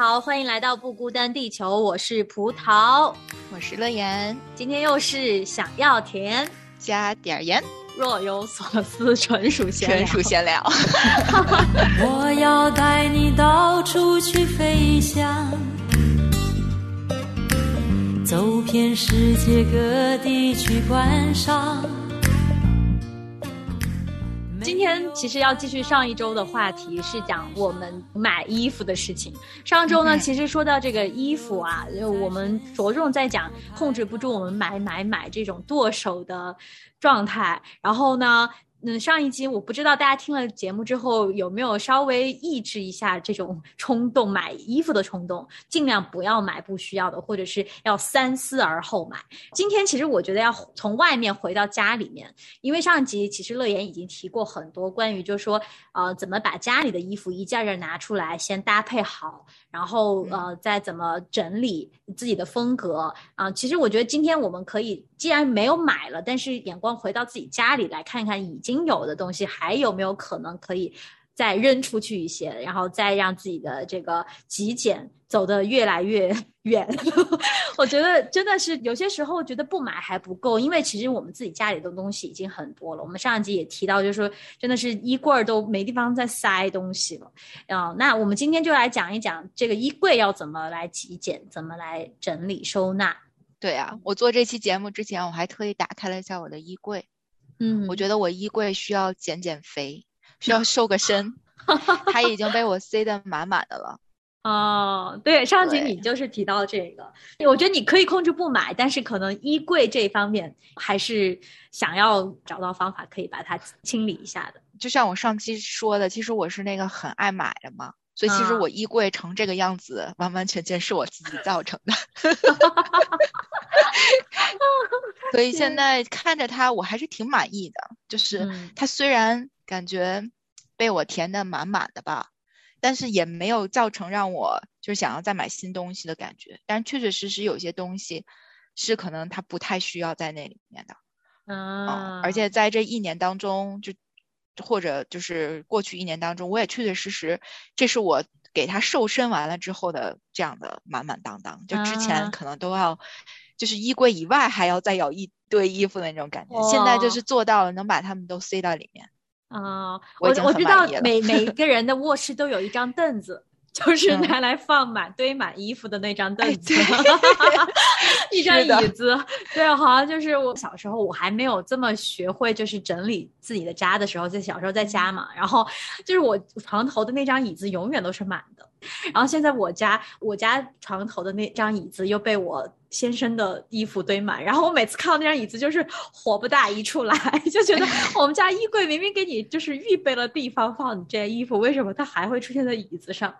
好，欢迎来到不孤单地球，我是葡萄，我是乐言，今天又是想要甜，加点儿盐，若有所思，纯属闲聊纯属闲聊。我要带你到处去飞翔，走遍世界各地去观赏。今天其实要继续上一周的话题，是讲我们买衣服的事情。上周呢，嗯其实说到这个衣服啊，就我们着重在讲控制不住我们买买买这种剁手的状态。然后呢，嗯，上一集我不知道大家听了节目之后有没有稍微抑制一下这种 冲动买衣服的冲动，尽量不要买不需要的，或者是要三思而后买。今天其实我觉得要从外面回到家里面，因为上一集其实乐言已经提过很多关于，就是说，呃，怎么把家里的衣服一件件拿出来，先搭配好，然后呃，再怎么整理自己的风格啊、其实我觉得今天我们可以，既然没有买了，但是眼光回到自己家里来看看已经有的东西，还有没有可能可以再扔出去一些，然后再让自己的这个极简走得越来越 远。我觉得真的是有些时候觉得不买还不够，因为其实我们自己家里的东西已经很多了。我们上一集也提到，就是说真的是衣柜都没地方再塞东西了。啊、那我们今天就来讲一讲这个衣柜要怎么来极简，怎么来整理收纳。对啊，我做这期节目之前，我还特意打开了一下我的衣柜，嗯我觉得我衣柜需要减减肥，需要 瘦个身，它已经被我塞得满满的了。哦，对，上集你就是提到这个，我觉得你可以控制不买，但是可能衣柜这方面还是想要找到方法可以把它清理一下的。就像我上期说的，其实我是那个很爱买的嘛，所以其实啊我衣柜成这个样子，完完全全是我自己造成的。所以现在看着它，我还是挺满意的。就是嗯它虽然感觉被我填的满满的吧，但是也没有造成让我就是想要再买新东西的感觉。但确确实实有些东西是可能它不太需要在那里面的。嗯嗯，而且在这一年当中，就或者就是过去一年当中，我也确确实实，这是我给他瘦身完了之后的这样的满满当当。就之啊前可能都要，就是衣柜以外还要再有一堆衣服的那种感觉，现在就是做到了，能把它们都塞到里面。啊、我我我知道每每 个人的卧室都有一张凳子，就是嗯拿来放满堆满衣服的那张凳哎子，哎 一张椅子。对，好像就是我小时候我还没有这么学会，就是整理自己的家的时候，在小时候在家嘛，然后就是我床头的那张椅子永远都是满的，然后现在我家我家床头的那张椅子又被我先生的衣服堆满，然后我每次看到那张椅子就是火不大一处来，就觉得 我们家衣柜明明给你就是预备了地方放你这些衣服，为什么它还会出现在椅子上？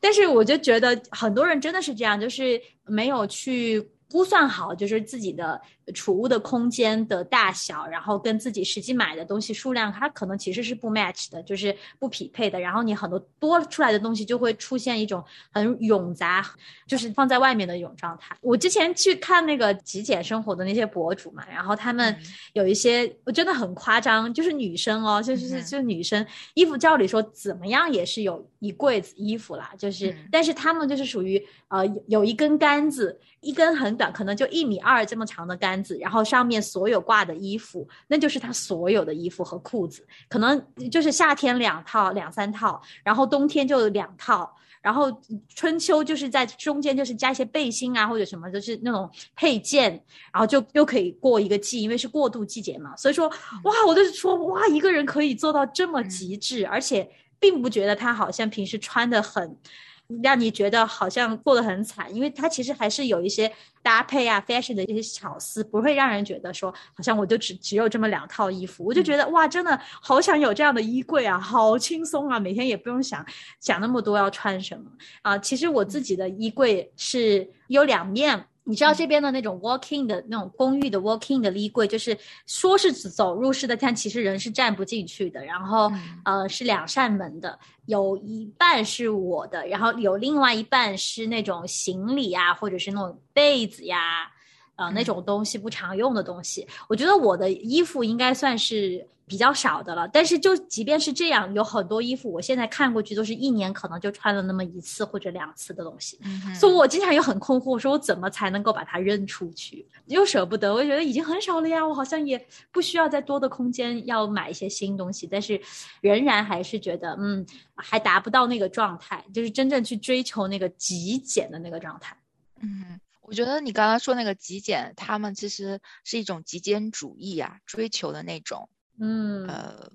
但是我就觉得很多人真的是这样，就是没有去。估算好就是自己的储物的空间的大小，然后跟自己实际买的东西数量，它可能其实是不 match 的，就是不匹配的。然后你很多多出来的东西就会出现一种很冗杂，就是放在外面的一种状态。我之前去看那个极简生活的那些博主嘛，然后他们嗯有一些我真的很夸张，就是女生哦，就是就女生衣服，照理说怎么样也是有一柜子衣服啦，就是、嗯但是他们就是属于呃有有一根杆子，一根很很短，可能就一米二这么长的杆子，然后上面所有挂的衣服，那就是他所有的衣服和裤子，可能就是夏天两套两三套，然后冬天就两套。然后春秋就是在中间，就是加一些背心啊或者什么，就是那种配件，然后就又可以过一个季，因为是过渡季节嘛。所以说，哇，我就是说，哇，一个人可以做到这么极致，而且并不觉得他好像平时穿的很。让你觉得好像过得很惨，因为它其实还是有一些搭配啊、fashion 的一些巧思，不会让人觉得说好像我就只只有这么两套衣服。我就觉得哇，真的好想有这样的衣柜啊，好轻松啊，每天也不用想想那么多要穿什么啊。其实我自己的衣柜是有两面。你知道这边的那种 walking 的那种公寓的 walking 的衣柜，就是说是走入式的，但其实人是站不进去的。然后，呃，是两扇门的，有一半是我的，然后有另外一半是那种行李啊，或者是那种被子呀，呃，那种东西不常用的东西。我觉得我的衣服应该算是。比较少的了，但是就即便是这样，有很多衣服，我现在看过去都是一年可能就穿了那么一次或者两次的东西，所以我经常也很困惑，说我怎么才能够把它扔出去？又舍不得，我觉得已经很少了呀，我好像也不需要再多的空间要买一些新东西，但是仍然还是觉得，嗯，还达不到那个状态，就是真正去追求那个极简的那个状态。嗯，我觉得你刚刚说那个极简，他们其实是一种极简主义啊，追求的那种。嗯，呃，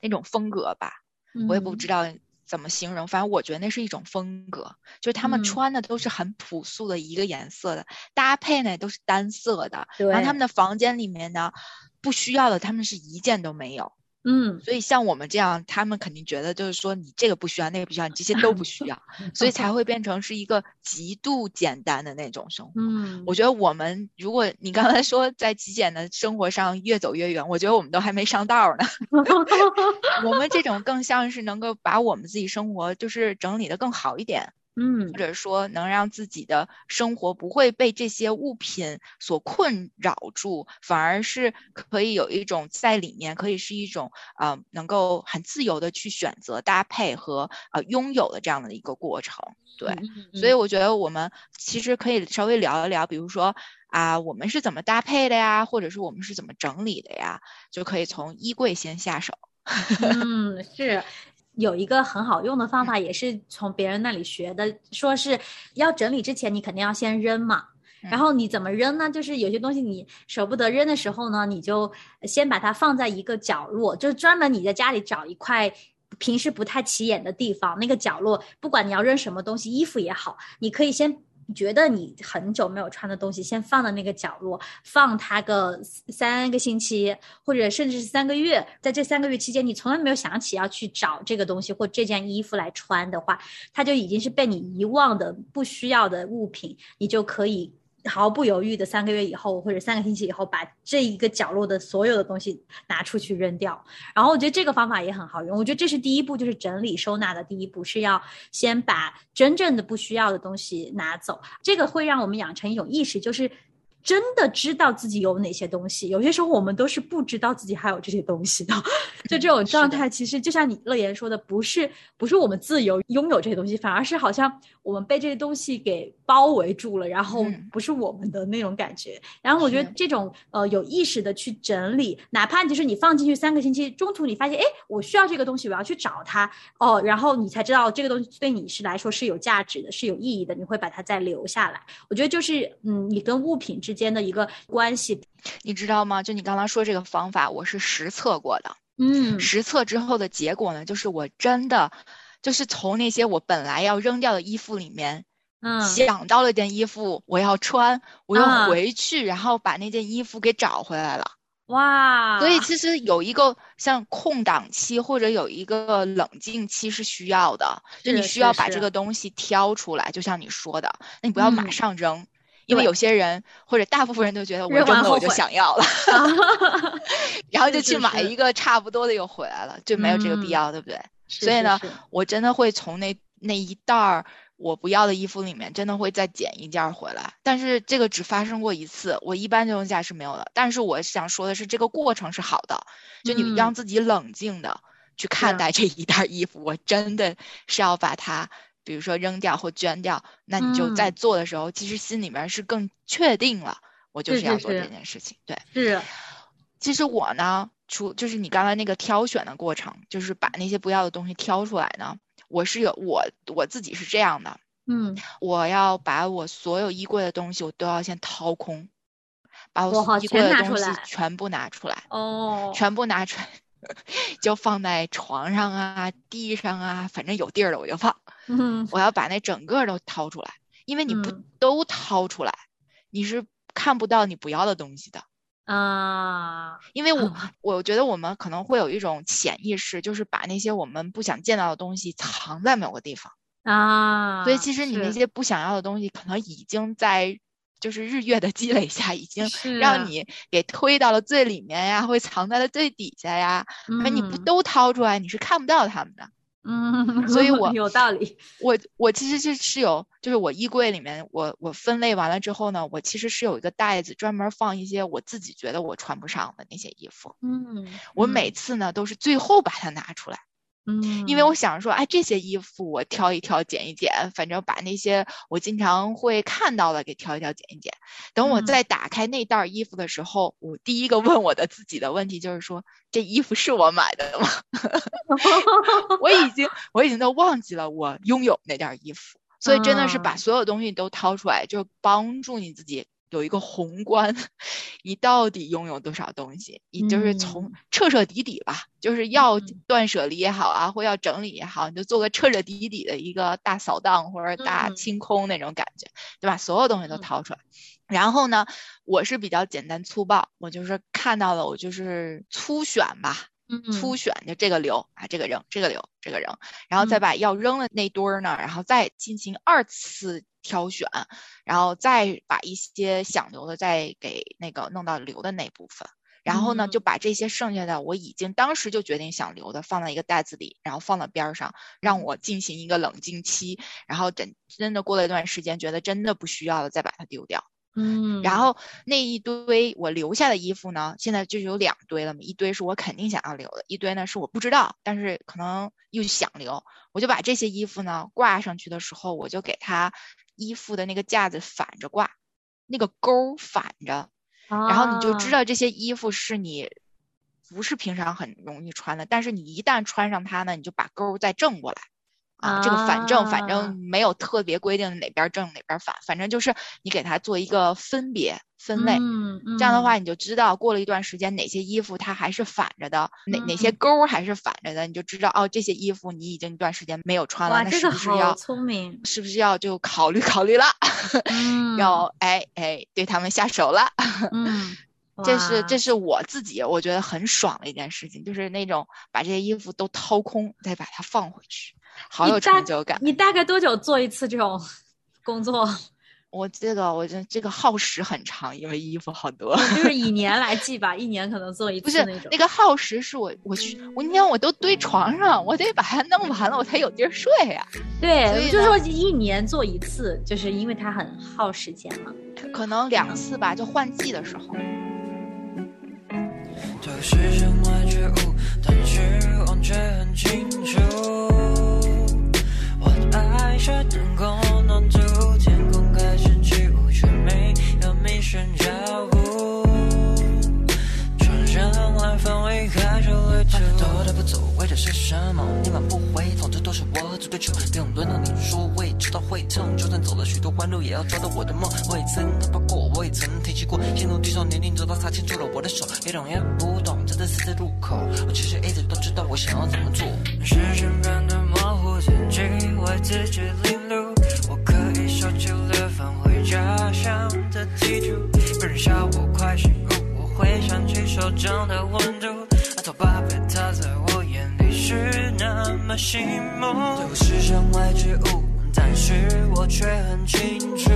那种风格吧，我也不知道怎么形容，反正我觉得那是一种风格，就是他们穿的都是很朴素的一个颜色的，搭配呢都是单色的，然后他们的房间里面呢，不需要的他们是一件都没有。嗯，所以像我们这样，他们肯定觉得就是说你这个不需要，那个不需要，你这些都不需要，所以才会变成是一个极度简单的那种生活。嗯，我觉得我们如果你刚才说在极简的生活上越走越远，我觉得我们都还没上道呢。我们这种更像是能够把我们自己生活就是整理的更好一点。嗯，或者说能让自己的生活不会被这些物品所困扰住，反而是可以有一种在里面可以是一种呃能够很自由的去选择搭配和呃拥有的这样的一个过程。对，所以我觉得我们其实可以稍微聊一聊，比如说啊，我们是怎么搭配的呀，或者是我们是怎么整理的呀，就可以从衣柜先下手。嗯，是。有一个很好用的方法，也是从别人那里学的，说是要整理之前，你肯定要先扔嘛。然后你怎么扔呢？就是有些东西你舍不得扔的时候呢，你就先把它放在一个角落，就是专门你在家里找一块平时不太起眼的地方，那个角落，不管你要扔什么东西，衣服也好，你可以先。你觉得你很久没有穿的东西，先放到那个角落，放它个三个星期，或者甚至是三个月。在这三个月期间，你从来没有想起要去找这个东西或这件衣服来穿的话，它就已经是被你遗忘的不需要的物品，你就可以。毫不犹豫的三个月以后，或者三个星期以后，把这一个角落的所有的东西拿出去扔掉。然后我觉得这个方法也很好用。我觉得这是第一步，就是整理收纳的第一步，是要先把真正的不需要的东西拿走。这个会让我们养成一种意识，就是。真的知道自己有哪些东西，有些时候我们都是不知道自己还有这些东西的。就这种状态，其实就像你乐言说的，不是不是我们自由拥有这些东西，反而是好像我们被这些东西给包围住了，然后不是我们的那种感觉。然后我觉得这种呃有意识的去整理，哪怕就是你放进去三个星期，中途你发现哎我需要这个东西，我要去找它哦，然后你才知道这个东西对你是来说是有价值的，是有意义的，你会把它再留下来。我觉得就是嗯，你跟物品之。间的一个关系，你知道吗？就你刚刚说这个方法，我是实测过的。嗯，实测之后的结果呢，就是我真的就是从那些我本来要扔掉的衣服里面，嗯，想到了件衣服我要穿，我又回去，然后把那件衣服给找回来了。哇！所以其实有一个像空档期或者有一个冷静期是需要的，就你需要把这个东西挑出来，就像你说的，那你不要马上扔。因为有些人或者大部分人都觉得我扔了我就想要了，然后就去买一个差不多的又回来了，就没有这个必要，对不对？所以呢，我真的会从那那一袋儿我不要的衣服里面，真的会再捡一件回来。但是这个只发生过一次，我一般情况下是没有的。但是我想说的是，这个过程是好的，就你让自己冷静的去看待这一袋衣服，我真的是要把它。比如说扔掉或捐掉，那你就在嗯做的时候，其实心里面是更确定了，我就是是要做这件事情。对，是，其实我呢，除就是你刚才那个挑选的过程，就是把那些不要的东西挑出来呢，我是有我我自己是这样的，嗯，我要把我所有衣柜的东西我都要先掏空，把哇我衣柜的东西全部拿出来，哦，全部拿出来，就放在床上啊、地上啊，反正有地儿了我就放。嗯。我要把那整个都掏出来，因为你不嗯。都掏出来，你是看不到你不要的东西的。啊，因为我嗯我觉得我们可能会有一种潜意识，就是把那些我们不想见到的东西藏在某个地方。啊，所以其实你那些不想要的东西，可能已经在就是日月的积累下，已经让你给推到了最里面呀，会藏在了最底下呀。嗯你不嗯都掏出来，你是看不到他们的。嗯，所以 我有道理，我我其实是是有，就是我衣柜里面，我我分类完了之后呢，我其实是有一个袋子专门放一些我自己觉得我穿不上的那些衣服。嗯，我每次呢都是最后把它拿出来，嗯，因为我想说，哎，这些衣服我挑一挑、剪一剪，反正把那些我经常会看到的给挑一挑、剪一剪。等我嗯再打开那袋儿衣服的时候，我第一个问我的自己的问题就是说，这衣服是我买的吗？我已经我已经都忘记了我拥有那件衣服，所以真的是把嗯所有东西都掏出来，就帮助你自己有一个宏观，你到底拥有多少东西？你就是从嗯彻彻底底吧，就是要嗯断舍离也好啊，或要整理也好，你就做个彻彻底底的一个大扫荡或者大嗯清空那种感觉，对吧？所有东西都嗯掏出来。然后呢，我是比较简单粗暴，我就是看到了，我就是粗选吧，粗嗯选就这个留啊，这个扔，这个留，这个扔，然后再嗯把要扔的那堆儿呢，然后再进行二次挑选，然后再把一些想留的再给那个弄到留的那部分。然后呢，就嗯把这些剩下的我已经当时就决定想留的放在一个袋子里，然后放到边儿上，让我进行一个冷静期。然后等真的过了一段时间，觉得真的不需要了，再把它丢掉。嗯，然后那一堆我留下的衣服呢，现在就有两堆了嘛，一堆是我肯定想要留的，一堆呢是我不知道，但是可能又想留，我就把这些衣服呢挂上去的时候，我就给它衣服的那个架子反着挂，那个钩儿反着，然后你就知啊道这些衣服是你不是平常很容易穿的，但是你一旦穿上它呢，你就把钩儿再正过来。啊，这个反正反啊。正没有特别规定哪边正哪边反，反正就是你给它做一个分别分类，嗯，这样的话嗯。你就知道过了一段时间哪些衣服它还是反着的，哪哪些嗯。钩儿还是反着的，你就知道哦，这些衣服你已经一段时间没有穿了，那是不是要聪明，是不是要就考虑考虑了，嗯，要哎哎对他们下手了。嗯，这是这是我自己我觉得很爽的一件事情，就是那种把这些衣服都掏空，再把它放回去，好有成就感。你大概多久做一次这种 工作？我这个我这这个耗时很长，因为衣服好多。就是以年 来计吧，一年可能做一不是次那种。那个耗时是我我去我你看我都堆床上，我得把它弄完了，我才有地儿睡呀、所对，就是说一年做一次，就是因为它很耗时间嘛。可能两次吧，就换季的时候。这个世上外觉悟，但是我却很清楚。我的爱是灯光暖足，天空开始起雾，却没有迷失脚步。穿上了氛围，开始旅途。走的不走，为的是什么？你满不回头，这都是我做追求。不用轮到你说，我也知道会痛。就算走了许多弯路，也要找到我的梦。我也曾害怕过，我也曾提起过，陷入低潮年龄，走到他牵住了我的手，也懂也不懂，真的死在路口。我其实一直都知道我想要怎么做。视线变曾经，为自己领路。我可以收起了返回家乡的地图，别人笑我快醒悟，我会想起手掌的温度。那头巴贝他在我眼里是那么醒目，对我是身外之物，但是我却很清楚。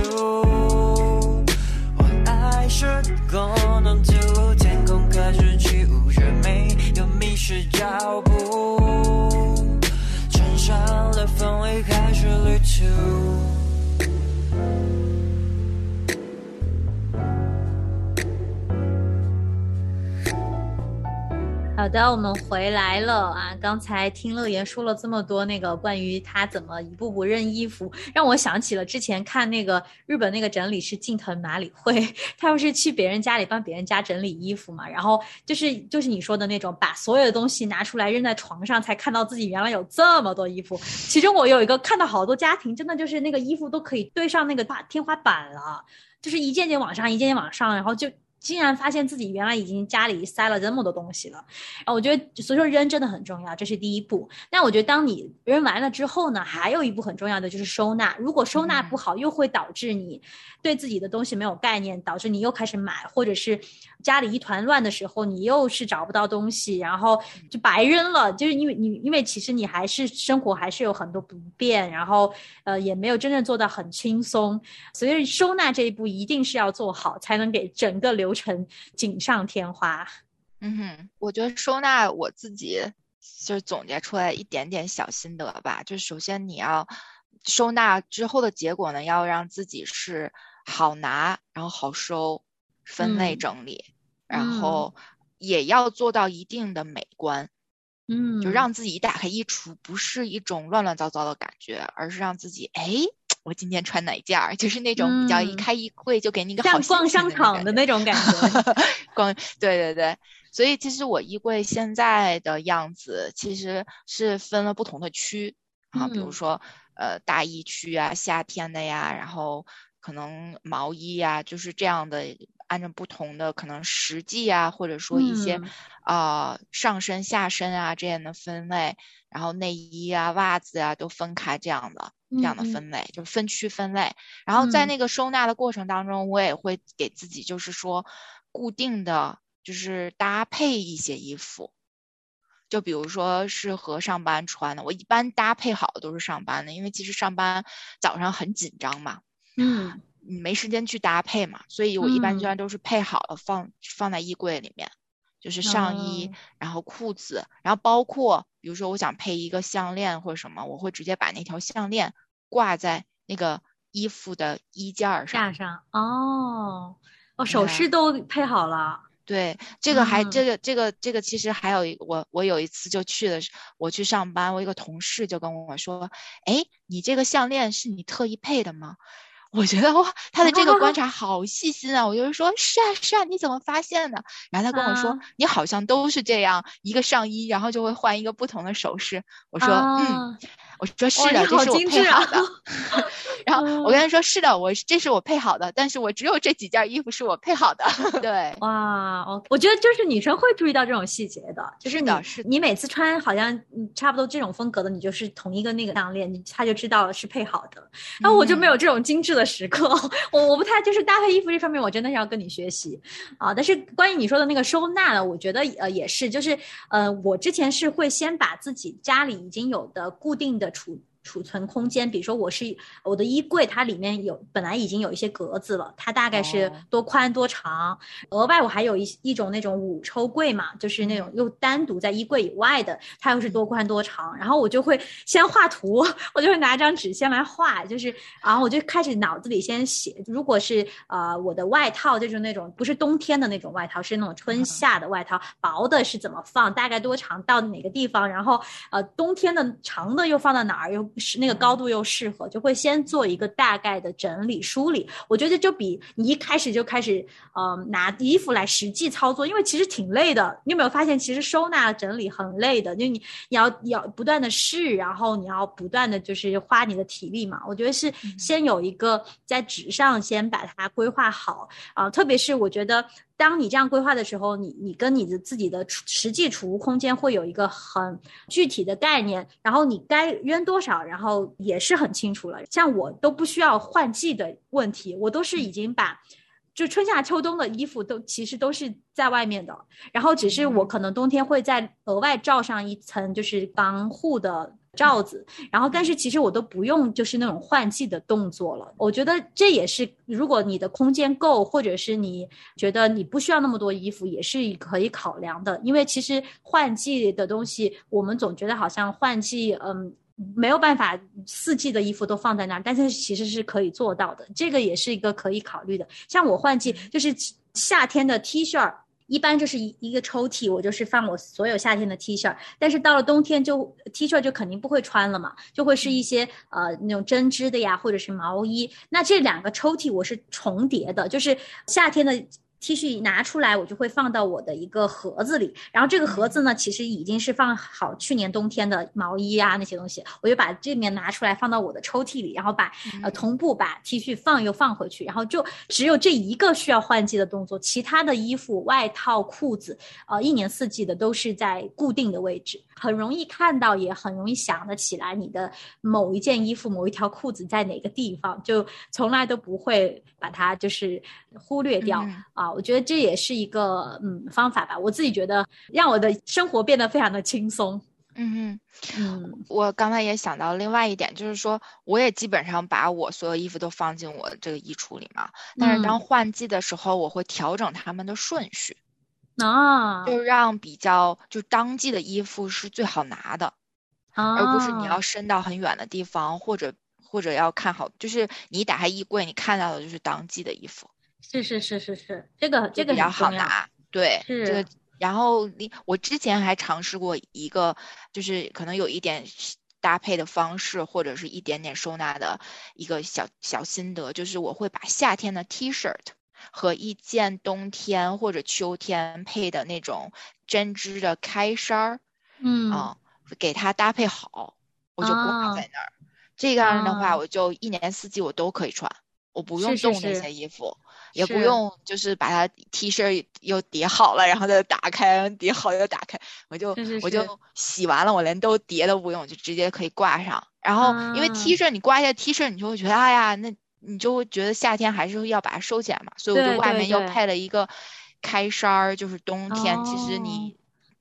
我爱是功能图，天空开始起雾，却没有迷失脚步。旅好的，我们回来了啊！刚才听乐言说了这么多，那个关于他怎么一步步扔衣服，让我想起了之前看那个日本那个整理师近藤麻里惠，他不是去别人家里帮别人家整理衣服嘛？然后就是就是你说的那种，把所有的东西拿出来扔在床上，才看到自己原来有这么多衣服。其中我有一个看到好多家庭，真的就是那个衣服都可以堆上那个大天花板了，就是一件件往上，一件件往上，然后就。竟然发现自己原来已经家里塞了这么多东西了，啊，我觉得所以说扔真的很重要，这是第一步。那我觉得当你扔完了之后呢，还有一步很重要的就是收纳。如果收纳不好，又会导致你对自己的东西没有概念，导致你又开始买，或者是家里一团乱的时候，你又是找不到东西，然后就白扔了。就是因为你因为其实你还是生活还是有很多不便，然后呃也没有真正做到很轻松，所以收纳这一步一定是要做好，才能给整个流。程锦上添花，嗯哼，我觉得收纳我自己就是总结出来一点点小心得吧。就首先你要收纳之后的结果呢，要让自己是好拿，然后好收，分类整理，然后也要做到一定的美观，嗯，就让自己一打开衣橱不是一种乱乱糟糟的感觉，而是让自己哎。我今天穿哪件儿？就是那种比较一开衣柜就给你一个像逛商场的那种感觉。逛，对对对。所以其实我衣柜现在的样子其实是分了不同的区啊，比如说呃大衣区啊，夏天的呀，然后可能毛衣呀，就是这样的，按照不同的可能实际啊，或者说一些啊上身下身啊这样的分类，然后内衣啊、袜子啊都分开这样的。这样的分类就是分区分类，然后在那个收纳的过程当中，我也会给自己就是说固定的就是搭配一些衣服，就比如说适合上班穿的，我一般搭配好的都是上班的，因为其实上班早上很紧张嘛，嗯，你没时间去搭配嘛，所以我一般居然都是配好了放放在衣柜里面，就是上衣，然后裤子，然后包括比如说我想配一个项链或者什么，我会直接把那条项链。挂在那个衣服的衣架上，架上哦，哦，首饰都配好了。对，这个还这个这个这个其实还有一我我有一次就去的，我去上班，我一个同事就跟我说，哎，你这个项链是你特意配的吗？我觉得哇，他的这个观 察好细心啊！我就是说，是啊是啊，你怎么发现的？然后他跟我说，你好像都是这样，一个上衣，然后就会换一个不同的首饰。我说，嗯。我说是的，这是我配好的。然后我跟他说是的，我这是我配好的，但是我只有这几件衣服是我配好的。对，哇，哦，我觉得就是女生会注意到这种细节的，就是你你每次穿好像差不多这种风格的，你就是同一个那个项链，他就知道是配好的。然后我就没有这种精致的时刻，我我不太就是搭配衣服这方面，我真的是要跟你学习啊。但是关于你说的那个收纳呢，我觉得呃也是，就是呃我之前是会先把自己家里已经有的固定的。的处理。储存空间，比如说我是我的衣柜，它里面有本来已经有一些格子了，它大概是多宽多长。额外我还有一一种那种五抽柜嘛，就是那种又单独在衣柜以外的，它又是多宽多长。然后我就会先画图，我就会拿张纸先来画，就是然后我就开始脑子里先写。如果是呃我的外套，就是那种不是冬天的那种外套，是那种春夏的外套，薄的是怎么放，大概多长到哪个地方，然后呃冬天的长的又放到哪儿又。是那个高度又适合，就会先做一个大概的整理梳理。我觉得就比你一开始就开始，呃，拿衣服来实际操作，因为其实挺累的。你有没有发现，其实收纳整理很累的？就你你要要不断的试，然后你要不断的就是花你的体力嘛。我觉得是先有一个在纸上先把它规划好啊，特别是我觉得。当你这样规划的时候，你你跟你的自己的实际储物空间会有一个很具体的概念，然后你该扔多少，然后也是很清楚了。像我都不需要换季的问题，我都是已经把就春夏秋冬的衣服都其实都是在外面的，然后只是我可能冬天会再额外罩上一层就是防护的。罩子，然后但是其实我都不用就是那种换季的动作了。我觉得这也是，如果你的空间够，或者是你觉得你不需要那么多衣服，也是可以考量的。因为其实换季的东西，我们总觉得好像换季，嗯，没有办法四季的衣服都放在那儿，但是其实是可以做到的。这个也是一个可以考虑的。像我换季，就是夏天的 T 恤。一般就是一一个抽屉，我就是放我所有夏天的 T 恤，但是到了冬天就 T 恤就肯定不会穿了嘛，就会是一些呃那种针织的呀，或者是毛衣。那这两个抽屉我是重叠的，就是夏天的。T 恤拿出来，我就会放到我的一个盒子里。然后这个盒子呢，其实已经是放好去年冬天的毛衣啊那些东西，我就把这面拿出来放到我的抽屉里，然后把呃同步把 T 恤放又放回去，然后就只有这一个需要换季的动作，其他的衣服、外套、裤子，呃，一年四季的都是在固定的位置，很容易看到，也很容易想得起来你的某一件衣服、某一条裤子在哪个地方，就从来都不会把它就是忽略掉嗯啊。我觉得这也是一个嗯方法吧，我自己觉得让我的生活变得非常的轻松。嗯嗯哼，我刚才也想到另外一点，就是说，我也基本上把我所有衣服都放进我这个衣橱里嘛。但是当嗯换季的时候，我会调整它们的顺序，啊就让比较就当季的衣服是最好拿的，啊，而不是你要伸到很远的地方，或者或者要看好，就是你打开衣柜，你看到的就是当季的衣服。是是是是是，这个这个比较。好拿。对，是这个。然后你我之前还尝试过一个，就是可能有一点搭配的方式，或者是一点点收纳的一个小小心得，就是我会把夏天的 T 恤和一件冬天或者秋天配的那种针织的开衫儿嗯啊、给它搭配好，我就挂啊在那儿。这样的话，啊我就一年四季我都可以穿，我不用动那些衣服。也不用就是把它 T 恤又叠好了，然后再打开，叠好又打开，我就我就洗完了，我连都叠都不用，就直接可以挂上。然后因为啊 T 恤你挂一下 T 恤，你就会觉得哎呀，那你就会觉得夏天还是要把它收起来嘛，所以我就外面又配了一个开衫儿，就是冬天其实哦你。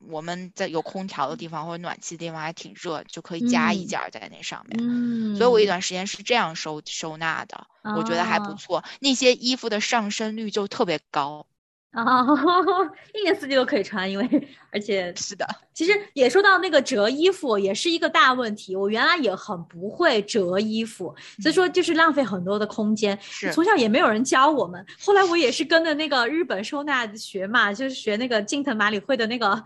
我们在有空调的地方或者暖气的地方还挺热，就可以加一嗯件儿在那上面。嗯，所以我一段时间是这样收收纳的，我觉得还不啊错。那些衣服的上身率就特别高。啊，一年四季都可以穿，因为而且 是的，其实也说到那个折衣服，也是一个大问题。我原来也很不会折衣服，所以说就是浪费很多的空间。是从小也没有人教我们，后来我也是跟着那个日本收纳学嘛，就是学那个近藤麻里惠的那个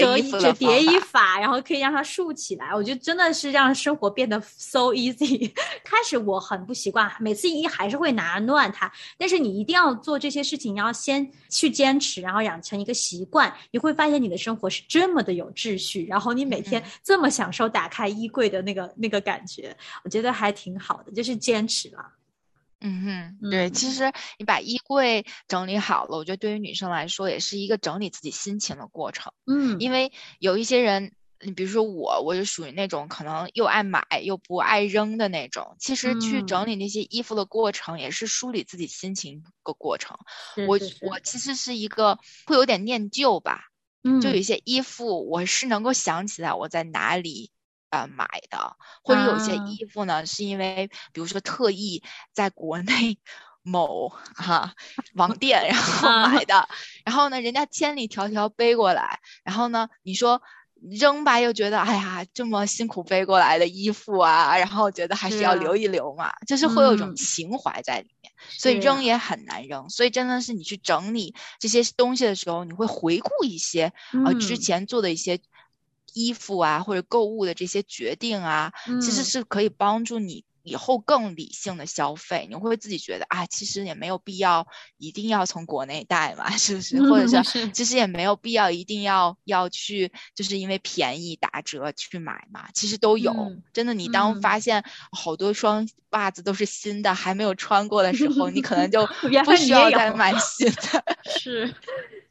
折折叠衣法，然后可以让它竖起来。我觉得真的是让生活变得 so easy。开始我很不习惯，每次一还是会拿乱它，但是你一定要做这些事情，你要先去坚持，然后养成一个习惯，你会发现你的生活是这么的有秩序，然后你每天嗯这么享受打开衣柜的那个那个感觉，我觉得还挺好的，就是坚持了。嗯哼，对，其嗯实你把衣柜整理好了，我觉得对于女生来说也是一个整理自己心情的过程。嗯，因为有一些人，你比如说我，我就属于那种可能又爱买又不爱扔的那种。其实去嗯整理那些衣服的过程，也是梳理自己心情的过程。是我我其实是一个会有点念旧吧，就有些衣服，我是能够想起来我在哪里呃买的，或者有些啊衣服呢，是因为比如说特意在国内某哈、网店然后啊买的，然后呢，人家千里迢迢背过来，然后呢，你说。扔吧，又觉得哎呀，这么辛苦背过来的衣服啊，然后觉得还是要留一留嘛，就是会有一种嗯。情怀在里面。所以扔也很难扔，所以真的是你去整理这些东西的时候，你会回顾一些呃之嗯。前做的一些衣服啊或者购物的这些决定啊，其实嗯。是可以帮助你以后更理性的消费。你会自己觉得啊，其实也没有必要一定要从国内带嘛，是不是？或者嗯是是其实也没有必要一定要要去，就是因为便宜打折去买嘛，其实都有。嗯真的，你当嗯发现好多双袜子都是新的，还没有穿过的时候，你可能就 不需要再买新的。是，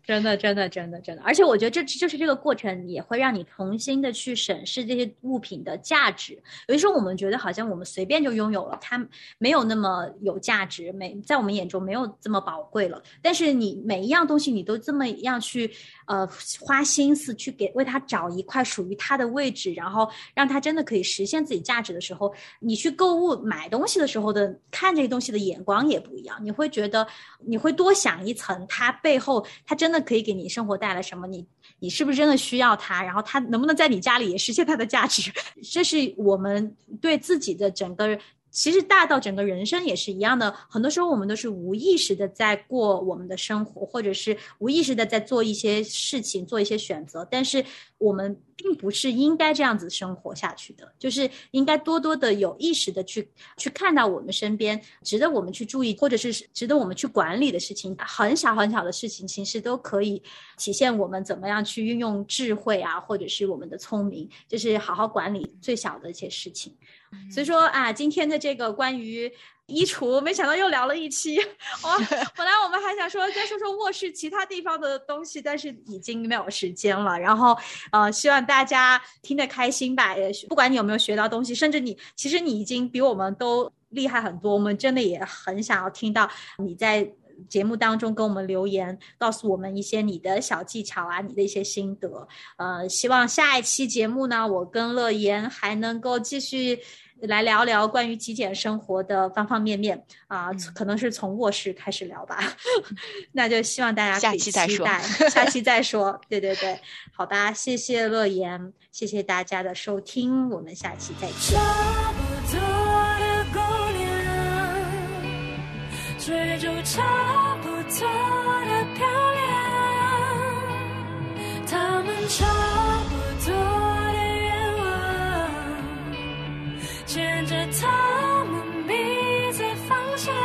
真的，真的，真的，真的，而且我觉得这就是这个过程，也会让你重新的去审视这些物品的价值。有的时候我们觉得好像我们随便就拥有了，它没有那么有价值，没在我们眼中没有这么宝贵了。但是你每一样东西，你都这么样去呃花心思去给为他找一块属于他的位置，然后让他真的可以实现自己价值的时候，你去购物买东西的时候的看这个东西的眼光也不一样，你会觉得你会多想一层，它背后它真的可以给你生活带来什么？你你是不是真的需要它？然后它能不能在你家里也实现它的价值？这是我们对自己的整个。其实大到整个人生也是一样的，很多时候我们都是无意识的在过我们的生活，或者是无意识的在做一些事情、做一些选择，但是我们并不是应该这样子生活下去的，就是应该多多的有意识的去去看到我们身边值得我们去注意，或者是值得我们去管理的事情，很小很小的事情，其实都可以体现我们怎么样去运用智慧啊，或者是我们的聪明，就是好好管理最小的一些事情。所以说啊，今天的这个关于衣橱，没想到又聊了一期。哇，本来我们还想说再说说卧室其他地方的东西，但是已经没有时间了。然后呃，希望大家听得开心吧。也不管你有没有学到东西，甚至你其实你已经比我们都厉害很多。我们真的也很想要听到你在。节目当中跟我们留言，告诉我们一些你的小技巧啊，你的一些心得。呃，希望下一期节目呢，我跟乐言还能够继续来聊聊关于极简生活的方方面面啊，可能是从卧室开始聊吧。那就希望大家下期再说，下期再说。对对对，好吧，谢谢乐言，谢谢大家的收听，我们下期再见。追逐差不多的漂亮，他们差不多的愿望，牵着他们彼此方向。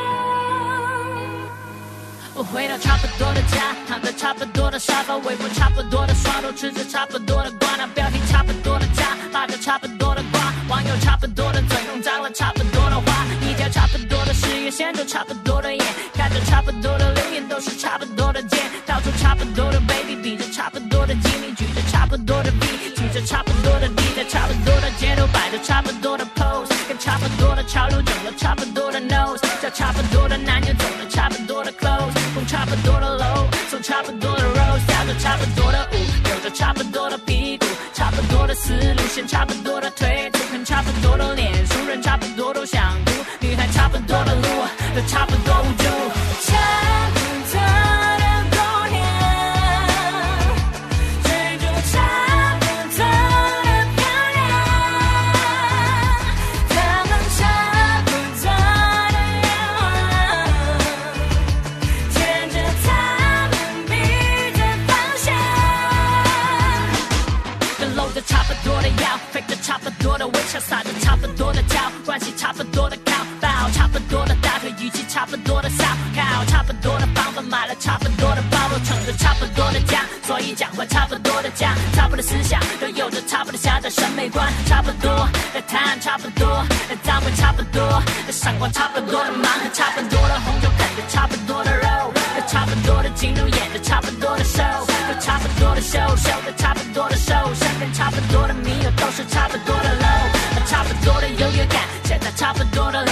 我回到差不多的家，躺在差不多的沙发，微博差不多的刷头，吃着差不多的瓜，那标题差不多的家，发着差不多的瓜，网友差不多的嘴，弄脏了差不多的话，一条差不多的事业线，就差不多，不多的留言，都是差不多的剑，到处差不多的 baby，比着差不多的精力，举着差不多的笔，举着差不多的地，在差不多的街头摆着差不多的 pose，跟差不多的潮流整了差不多的 nose，叫差不多的男友走了差不多的 clothes，蹦差不多的楼，走差不多的 rose，跳着差不多的舞，扭着差不多的屁股，差不多的思路线，差不多的腿，粗看差不多的脸，熟人差不多都想哭，女孩差不多的路，都差不多的包包，撑着差不多的家，所以讲话差不多的讲，差不多思想都有着差不多狭窄审美观，差不多的谈差不多的，脏味差不多的，闪光差不多的忙，差不多的红酒啃着差不多的肉，差不多的进入演着差不多的 show，有差不多的秀秀的差不多的瘦，身边差不多的迷友都是差不多的 low，差不多的优越感现在差不多的